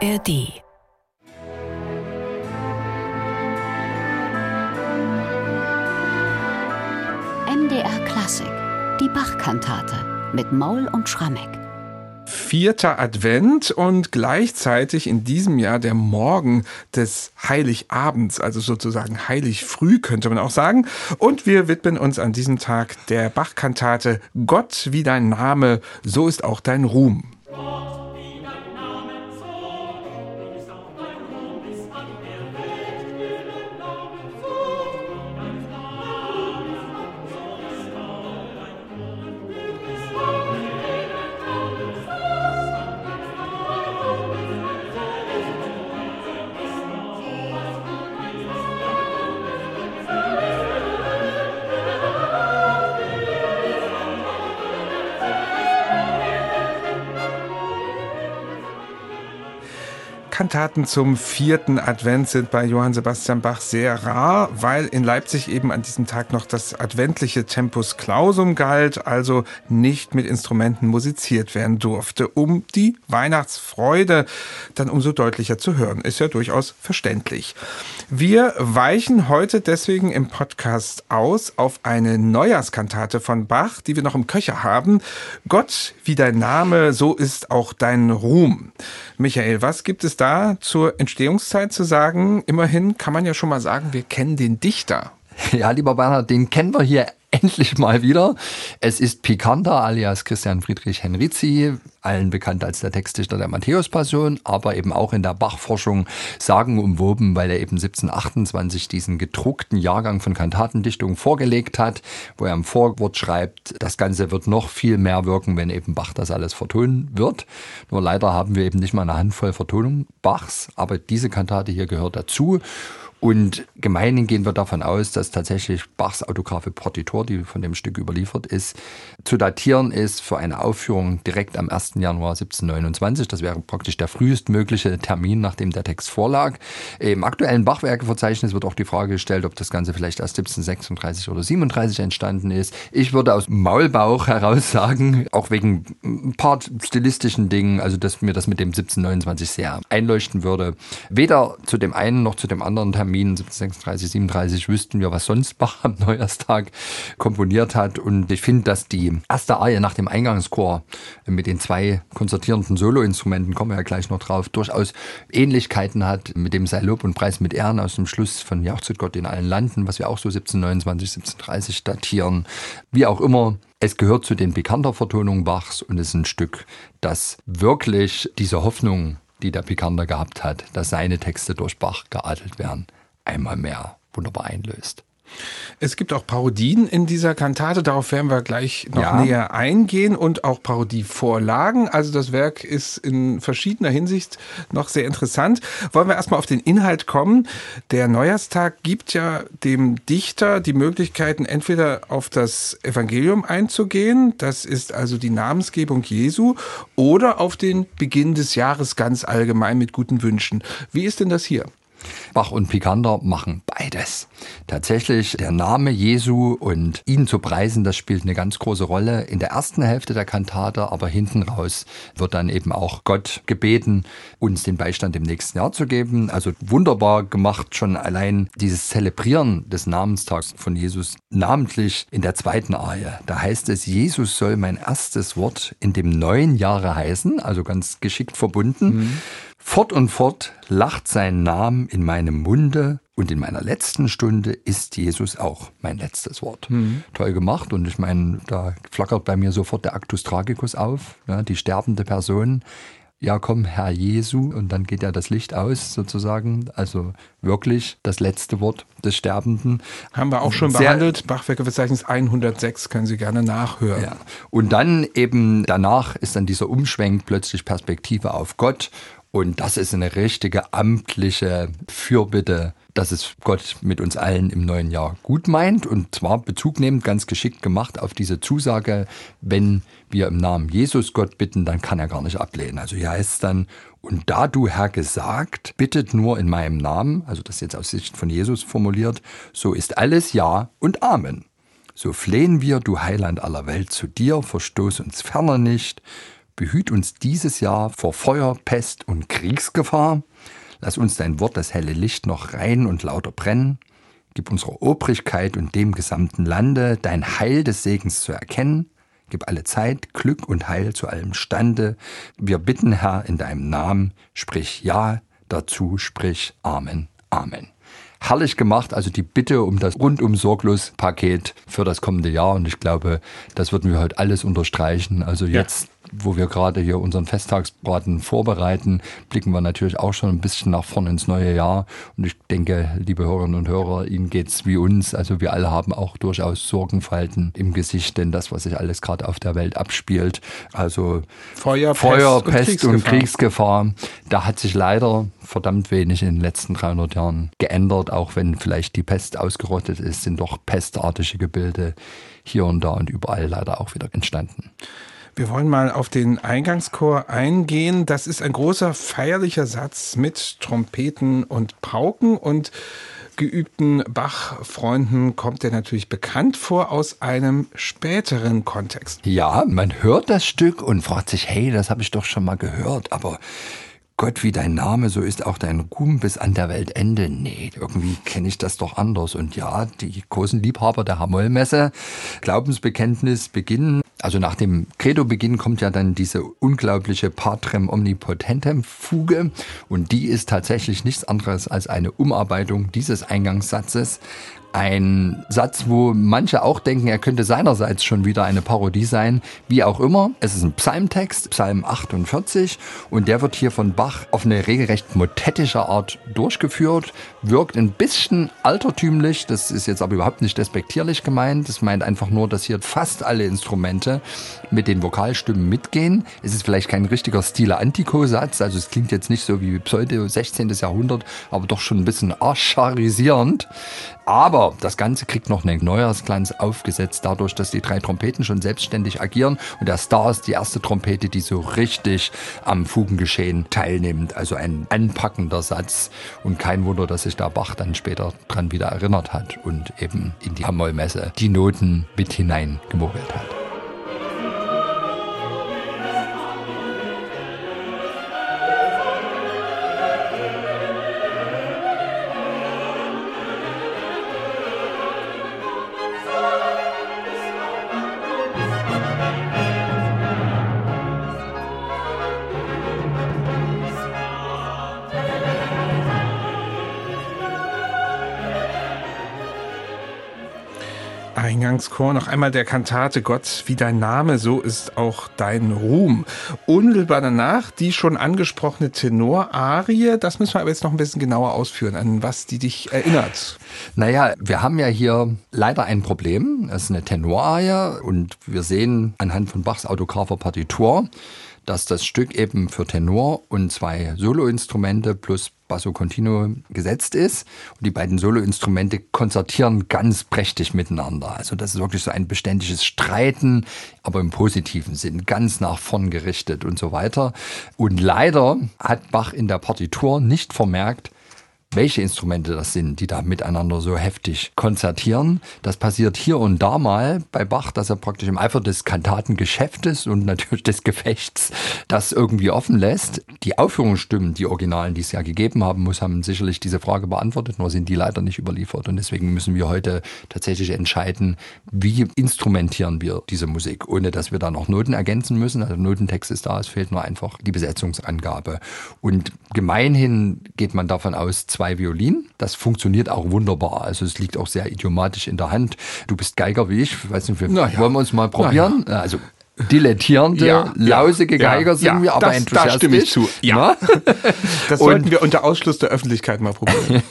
ARD MDR Klassik, die Bachkantate mit Maul und Schrammeck. Vierter Advent und gleichzeitig in diesem Jahr der Morgen des Heiligabends, also sozusagen heilig früh könnte man auch sagen. Und wir widmen uns an diesem Tag der Bachkantate Gott wie dein Name, so ist auch dein Ruhm. Kantaten zum vierten Advent sind bei Johann Sebastian Bach sehr rar, weil in Leipzig eben an diesem Tag noch das adventliche Tempus Clausum galt, also nicht mit Instrumenten musiziert werden durfte, um die Weihnachtsfreude dann umso deutlicher zu hören. Ist ja durchaus verständlich. Wir weichen heute deswegen im Podcast aus auf eine Neujahrskantate von Bach, die wir noch im Köcher haben. Gott, wie dein Name, so ist auch dein Ruhm. Michael, was gibt es da zur Entstehungszeit zu sagen? Immerhin kann man ja schon mal sagen, wir kennen den Dichter. Ja, lieber Bernhard, den kennen wir hier endlich mal wieder. Es ist Picander alias Christian Friedrich Henrizi, allen bekannt als der Textdichter der Matthäus-Passion, aber eben auch in der Bachforschung sagenumwoben, weil er eben 1728 diesen gedruckten Jahrgang von Kantatendichtung vorgelegt hat, wo er im Vorwort schreibt, das Ganze wird noch viel mehr wirken, wenn eben Bach das alles vertonen wird. Nur leider haben wir eben nicht mal eine Handvoll Vertonung Bachs, aber diese Kantate hier gehört dazu. Und gemeinhin gehen wir davon aus, dass tatsächlich Bachs autographe Partitur, die von dem Stück überliefert ist, zu datieren ist für eine Aufführung direkt am 1. Januar 1729. Das wäre praktisch der frühestmögliche Termin, nachdem der Text vorlag. Im aktuellen Bachwerkeverzeichnis wird auch die Frage gestellt, ob das Ganze vielleicht erst 1736 oder 37 entstanden ist. Ich würde aus Maulbauch heraus sagen, auch wegen ein paar stilistischen Dingen, also dass mir das mit dem 1729 sehr einleuchten würde. Weder zu dem einen noch zu dem anderen Termin Termin 1736, 37 wüssten wir, was sonst Bach am Neujahrstag komponiert hat. Und ich finde, dass die erste Arie nach dem Eingangschor mit den zwei konzertierenden Soloinstrumenten, kommen wir ja gleich noch drauf, durchaus Ähnlichkeiten hat mit dem Sei Lob und Preis mit Ehren aus dem Schluss von Jauchzet Gott in allen Landen, was wir auch so 1729, 1730 datieren. Wie auch immer, es gehört zu den bekannter Vertonungen Bachs und ist ein Stück, das wirklich diese Hoffnung, die der Pikander gehabt hat, dass seine Texte durch Bach geadelt werden, einmal mehr wunderbar einlöst. Es gibt auch Parodien in dieser Kantate, darauf werden wir gleich noch ja. näher eingehen und auch Parodievorlagen. Also das Werk ist in verschiedener Hinsicht noch sehr interessant. Wollen wir erstmal auf den Inhalt kommen. Der Neujahrstag gibt ja dem Dichter die Möglichkeiten, entweder auf das Evangelium einzugehen, das ist also die Namensgebung Jesu, oder auf den Beginn des Jahres ganz allgemein mit guten Wünschen. Wie ist denn das hier? Bach und Picander machen beides. Tatsächlich der Name Jesu und ihn zu preisen, das spielt eine ganz große Rolle in der ersten Hälfte der Kantate, aber hinten raus wird dann eben auch Gott gebeten, uns den Beistand im nächsten Jahr zu geben. Also wunderbar gemacht schon allein dieses Zelebrieren des Namenstags von Jesus, namentlich in der zweiten Arie. Da heißt es, Jesus soll mein erstes Wort in dem neuen Jahre heißen, also ganz geschickt verbunden. Mhm. Fort und fort lacht sein Name in meinem Munde und in meiner letzten Stunde ist Jesus auch mein letztes Wort. Mhm. Toll gemacht und ich meine, da flackert bei mir sofort der Actus Tragicus auf, ja, die sterbende Person. Ja, komm, Herr Jesu, und dann geht ja das Licht aus, sozusagen. Also wirklich das letzte Wort des Sterbenden. Haben wir auch schon Sehr, behandelt. Bachwerkeverzeichnis 106, können Sie gerne nachhören. Ja. Und dann eben danach ist dann dieser Umschwenk plötzlich Perspektive auf Gott und das ist eine richtige amtliche Fürbitte, dass es Gott mit uns allen im neuen Jahr gut meint. Und zwar bezugnehmend ganz geschickt gemacht auf diese Zusage, wenn wir im Namen Jesus Gott bitten, dann kann er gar nicht ablehnen. Also hier heißt es dann, und da du Herr gesagt, bittet nur in meinem Namen, also das jetzt aus Sicht von Jesus formuliert, so ist alles Ja und Amen. So flehen wir, du Heiland aller Welt, zu dir, verstoß uns ferner nicht, Behüt uns dieses Jahr vor Feuer, Pest und Kriegsgefahr. Lass uns dein Wort, das helle Licht, noch rein und lauter brennen. Gib unserer Obrigkeit und dem gesamten Lande dein Heil des Segens zu erkennen. Gib alle Zeit, Glück und Heil zu allem Stande. Wir bitten, Herr, in deinem Namen, sprich Ja dazu, sprich Amen. Amen herrlich gemacht. Also die Bitte um das rundum sorglos Paket für das kommende Jahr. Und ich glaube, das würden wir heute alles unterstreichen. Also jetzt ja wo wir gerade hier unseren Festtagsbraten vorbereiten, blicken wir natürlich auch schon ein bisschen nach vorne ins neue Jahr. Und ich denke, liebe Hörerinnen und Hörer, Ihnen geht's wie uns. Also wir alle haben auch durchaus Sorgenfalten im Gesicht, denn das, was sich alles gerade auf der Welt abspielt, also Feuer, Feuer Pest, Pest und, Kriegsgefahr. und Kriegsgefahr, da hat sich leider verdammt wenig in den letzten 300 Jahren geändert. Auch wenn vielleicht die Pest ausgerottet ist, sind doch pestartige Gebilde hier und da und überall leider auch wieder entstanden. Wir wollen mal auf den Eingangschor eingehen. Das ist ein großer feierlicher Satz mit Trompeten und Pauken und geübten Bach-Freunden kommt er natürlich bekannt vor aus einem späteren Kontext. Ja, man hört das Stück und fragt sich, hey, das habe ich doch schon mal gehört, aber Gott, wie dein Name, so ist auch dein Ruhm bis an der Weltende. Nee, irgendwie kenne ich das doch anders. Und ja, die großen Liebhaber der Hamollmesse, Glaubensbekenntnis beginnen. Also nach dem Credo-Beginn kommt ja dann diese unglaubliche Patrem Omnipotentem Fuge. Und die ist tatsächlich nichts anderes als eine Umarbeitung dieses Eingangssatzes ein Satz, wo manche auch denken, er könnte seinerseits schon wieder eine Parodie sein. Wie auch immer, es ist ein Psalmtext, Psalm 48, und der wird hier von Bach auf eine regelrecht motettische Art durchgeführt, wirkt ein bisschen altertümlich, das ist jetzt aber überhaupt nicht despektierlich gemeint, das meint einfach nur, dass hier fast alle Instrumente mit den Vokalstimmen mitgehen. Es ist vielleicht kein richtiger Stile Antico-Satz, also es klingt jetzt nicht so wie Pseudo 16. Jahrhundert, aber doch schon ein bisschen archarisierend. Aber das Ganze kriegt noch einen Neujahrsglanz aufgesetzt, dadurch, dass die drei Trompeten schon selbstständig agieren. Und der Star ist die erste Trompete, die so richtig am Fugengeschehen teilnimmt. Also ein anpackender Satz. Und kein Wunder, dass sich der Bach dann später dran wieder erinnert hat und eben in die Hamollmesse die Noten mit hineingemogelt hat. Eingangschor noch einmal der Kantate Gott wie dein Name, so ist auch dein Ruhm. Unmittelbar danach die schon angesprochene Tenorarie, das müssen wir aber jetzt noch ein bisschen genauer ausführen, an was die dich erinnert. Naja, wir haben ja hier leider ein Problem. Es ist eine Tenorarie und wir sehen anhand von Bachs autographer Partitur, dass das Stück eben für Tenor und zwei Soloinstrumente plus Basso Continuo gesetzt ist. Und die beiden Soloinstrumente konzertieren ganz prächtig miteinander. Also das ist wirklich so ein beständiges Streiten, aber im positiven Sinn, ganz nach vorn gerichtet und so weiter. Und leider hat Bach in der Partitur nicht vermerkt, welche Instrumente das sind, die da miteinander so heftig konzertieren. Das passiert hier und da mal bei Bach, dass er praktisch im Eifer des Kantatengeschäftes und natürlich des Gefechts das irgendwie offen lässt. Die Aufführungsstimmen, die Originalen, die es ja gegeben haben muss, haben sicherlich diese Frage beantwortet, nur sind die leider nicht überliefert. Und deswegen müssen wir heute tatsächlich entscheiden, wie instrumentieren wir diese Musik, ohne dass wir da noch Noten ergänzen müssen. Also Notentext ist da, es fehlt nur einfach die Besetzungsangabe. Und gemeinhin geht man davon aus, zwei Violinen. Das funktioniert auch wunderbar. Also es liegt auch sehr idiomatisch in der Hand. Du bist Geiger wie ich. Weiß nicht, wir, ja. wollen wir uns mal probieren? Ja. Also dilettierende, ja, lausige ja, Geiger sind ja, wir, aber das, enthusiastisch. Da stimme ich zu. Ja. das sollten wir unter Ausschluss der Öffentlichkeit mal probieren.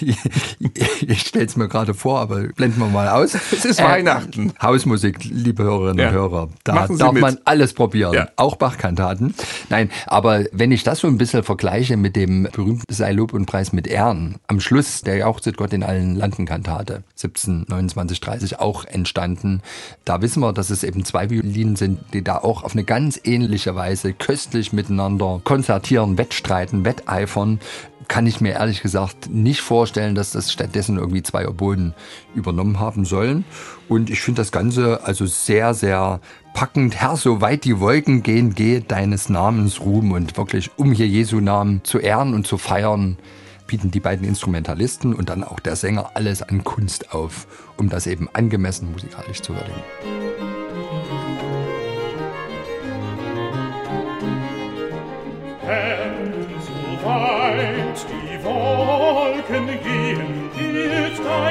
ich stelle es mir gerade vor, aber blenden wir mal aus. Es ist äh, Weihnachten. Hausmusik, liebe Hörerinnen und Hörer. Da darf mit. man alles probieren. Auch Bachkantaten. Nein, aber wenn ich das so ein bisschen vergleiche mit dem berühmten Sei Lob und Preis mit Ehren, am Schluss, der ja auch Sit Gott in allen Landen Kantate, 17, 29, 30 auch entstanden, da wissen wir, dass es eben eben zwei Violinen sind, die da auch auf eine ganz ähnliche Weise köstlich miteinander konzertieren, wettstreiten, wetteifern kann ich mir ehrlich gesagt nicht vorstellen, dass das stattdessen irgendwie zwei Oboen übernommen haben sollen. Und ich finde das Ganze also sehr, sehr packend. Herr, so weit die Wolken gehen, geht deines Namens Ruhm. Und wirklich, um hier Jesu Namen zu ehren und zu feiern, bieten die beiden Instrumentalisten und dann auch der Sänger alles an Kunst auf, um das eben angemessen musikalisch zu würdigen.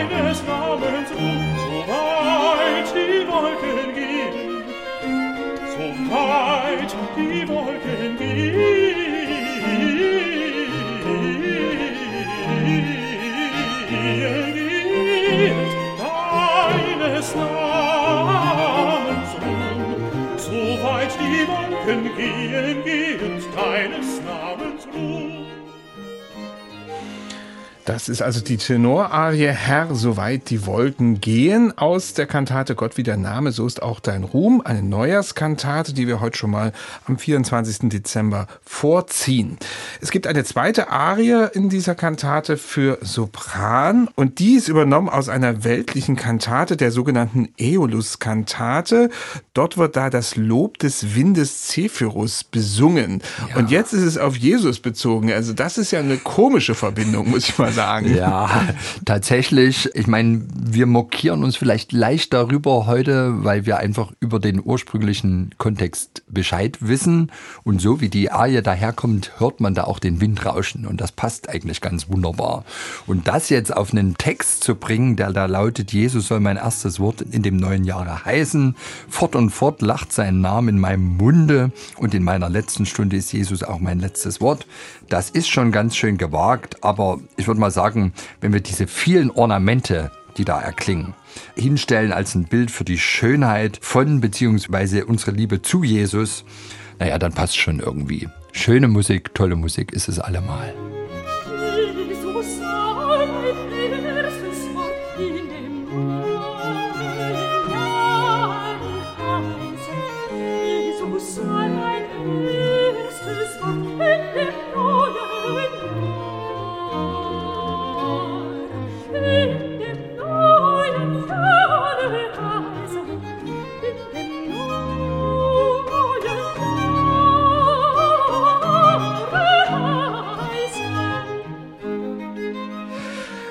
Deines Namens Das ist also die Tenorarie Herr, soweit die Wolken gehen aus der Kantate Gott wie der Name, so ist auch dein Ruhm, eine Neujahrskantate, die wir heute schon mal am 24. Dezember vorziehen. Es gibt eine zweite Arie in dieser Kantate für Sopran und die ist übernommen aus einer weltlichen Kantate, der sogenannten Aeolus-Kantate. Dort wird da das Lob des Windes Zephyrus besungen. Ja. Und jetzt ist es auf Jesus bezogen. Also das ist ja eine komische Verbindung, muss ich mal sagen. Ja, tatsächlich. Ich meine, wir mokieren uns vielleicht leicht darüber heute, weil wir einfach über den ursprünglichen Kontext Bescheid wissen. Und so wie die Arie daherkommt, hört man da auch den Wind rauschen. Und das passt eigentlich ganz wunderbar. Und das jetzt auf einen Text zu bringen, der da lautet, Jesus soll mein erstes Wort in dem neuen Jahre heißen. Fort und fort lacht sein Name in meinem Munde. Und in meiner letzten Stunde ist Jesus auch mein letztes Wort. Das ist schon ganz schön gewagt. Aber ich würde mal mal sagen, wenn wir diese vielen Ornamente, die da erklingen, hinstellen als ein Bild für die Schönheit von bzw. unsere Liebe zu Jesus, naja, dann passt schon irgendwie. Schöne Musik, tolle Musik ist es allemal.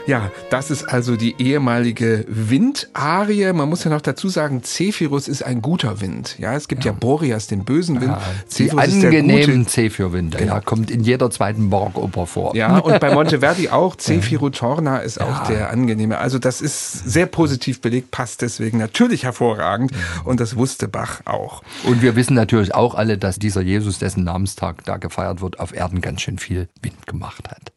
Ja, das ist also die ehemalige Windarie. Man muss ja noch dazu sagen, Zephyrus ist ein guter Wind. Ja, es gibt ja, ja Boreas, den bösen Wind. Ja, Zephyrus die angenehmen Zephyrwinde, genau. ja, kommt in jeder zweiten Barockoper vor. Ja, und bei Monteverdi auch. Zephyro Torna ist ja. auch der angenehme. Also das ist sehr positiv belegt, passt deswegen natürlich hervorragend. Und das wusste Bach auch. Und wir wissen natürlich auch alle, dass dieser Jesus, dessen Namenstag da gefeiert wird, auf Erden ganz schön viel Wind gemacht hat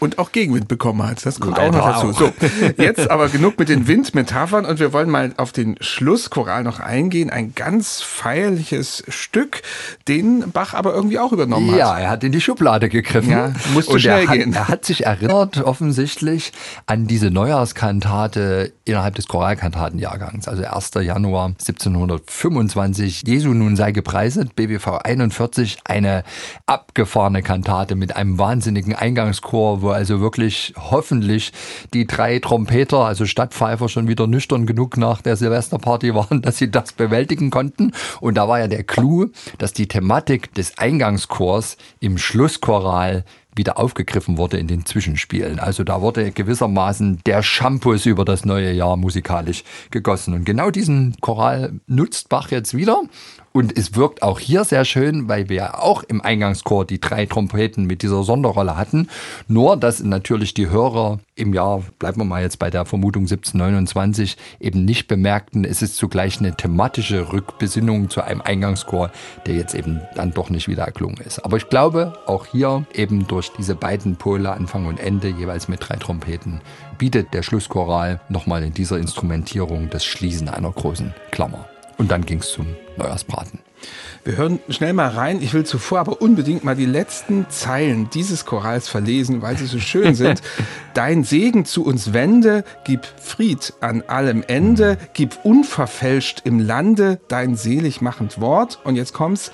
und auch Gegenwind bekommen hat. Das kommt Leider auch noch dazu. Auch. So, jetzt aber genug mit den Windmetaphern und wir wollen mal auf den Schlusschoral noch eingehen. Ein ganz feierliches Stück, den Bach aber irgendwie auch übernommen hat. Ja, er hat in die Schublade gegriffen. Ja, musste und schnell er gehen. er hat sich erinnert offensichtlich an diese Neujahrskantate innerhalb des Choralkantatenjahrgangs, also 1. Januar 1725. Jesu nun sei gepreiset, BWV 41, eine abgefahrene Kantate mit einem wahnsinnigen Eingangschor, wo also wirklich hoffentlich die drei Trompeter, also Stadtpfeifer, schon wieder nüchtern genug nach der Silvesterparty waren, dass sie das bewältigen konnten. Und da war ja der Clou, dass die Thematik des Eingangschors im Schlusschoral wieder aufgegriffen wurde in den Zwischenspielen. Also da wurde gewissermaßen der Shampoos über das neue Jahr musikalisch gegossen. Und genau diesen Choral nutzt Bach jetzt wieder und es wirkt auch hier sehr schön, weil wir auch im Eingangschor die drei Trompeten mit dieser Sonderrolle hatten. Nur, dass natürlich die Hörer im Jahr, bleiben wir mal jetzt bei der Vermutung 1729, eben nicht bemerkten, es ist zugleich eine thematische Rückbesinnung zu einem Eingangschor, der jetzt eben dann doch nicht wieder erklungen ist. Aber ich glaube, auch hier eben durch diese beiden Pole, Anfang und Ende, jeweils mit drei Trompeten, bietet der Schlusschoral nochmal in dieser Instrumentierung das Schließen einer großen Klammer. Und dann ging es zum Neujahrsbraten. Wir hören schnell mal rein. Ich will zuvor aber unbedingt mal die letzten Zeilen dieses Chorals verlesen, weil sie so schön sind. Dein Segen zu uns wende, gib Fried an allem Ende, gib unverfälscht im Lande dein selig machend Wort. Und jetzt kommt's.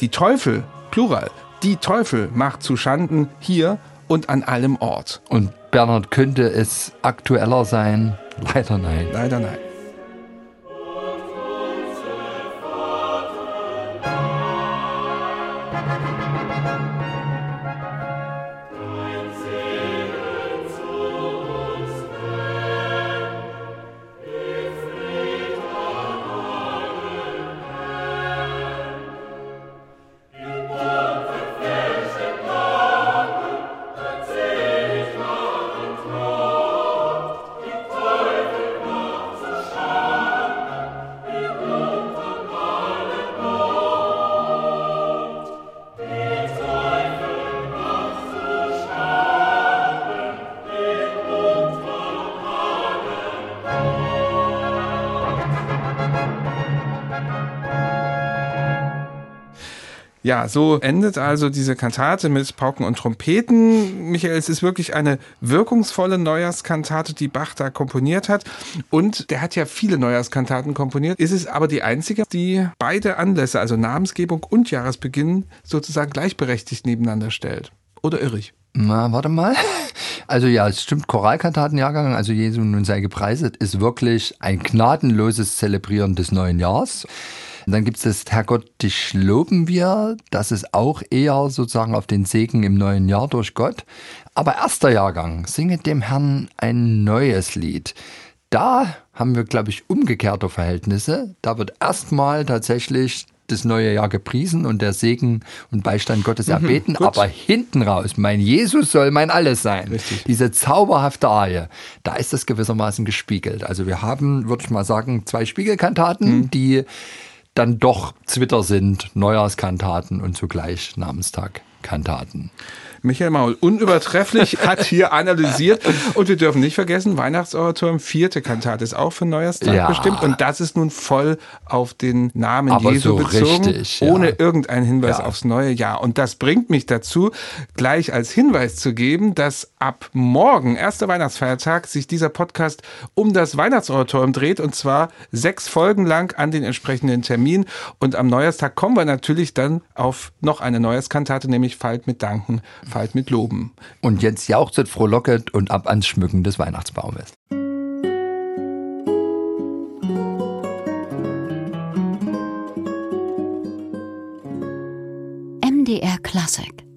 Die Teufel, Plural, die Teufel macht zu Schanden hier und an allem Ort. Und Bernhard, könnte es aktueller sein? Leider nein. Leider nein. Ja, so endet also diese Kantate mit Pauken und Trompeten. Michael, es ist wirklich eine wirkungsvolle Neujahrskantate, die Bach da komponiert hat. Und der hat ja viele Neujahrskantaten komponiert. Ist es aber die einzige, die beide Anlässe, also Namensgebung und Jahresbeginn, sozusagen gleichberechtigt nebeneinander stellt. Oder irre ich? Na, warte mal. Also ja, es stimmt, Choralkantatenjahrgang, also Jesu nun sei gepreiset, ist wirklich ein gnadenloses Zelebrieren des neuen Jahres. Und dann gibt es das Herrgott, dich loben wir. Das ist auch eher sozusagen auf den Segen im neuen Jahr durch Gott. Aber erster Jahrgang, singe dem Herrn ein neues Lied. Da haben wir, glaube ich, umgekehrte Verhältnisse. Da wird erstmal tatsächlich das neue Jahr gepriesen und der Segen und Beistand Gottes mhm, erbeten, gut. aber hinten raus, mein Jesus soll mein Alles sein. Richtig. Diese zauberhafte Arie, da ist das gewissermaßen gespiegelt. Also wir haben, würde ich mal sagen, zwei Spiegelkantaten, mhm. die dann doch Twitter sind, Neujahrskantaten und zugleich Namenstag-Kantaten. Michael Maul, unübertrefflich, hat hier analysiert. Und wir dürfen nicht vergessen, Weihnachtsoratorium, vierte Kantate ist auch für Neujahrstag ja. bestimmt. Und das ist nun voll auf den Namen Aber Jesu so bezogen, richtig, ja. ohne irgendeinen Hinweis ja. aufs neue Jahr. Und das bringt mich dazu, gleich als Hinweis zu geben, dass ab morgen, erster Weihnachtsfeiertag, sich dieser Podcast um das Weihnachtsoratorium dreht. Und zwar sechs Folgen lang an den entsprechenden Termin. Und am Neujahrstag kommen wir natürlich dann auf noch eine Neujahrskantate, nämlich Falt mit Danken Falt mit Loben. Und jetzt jauchzet, frohlocket und ab ans Schmücken des Weihnachtsbaumes. MDR Classic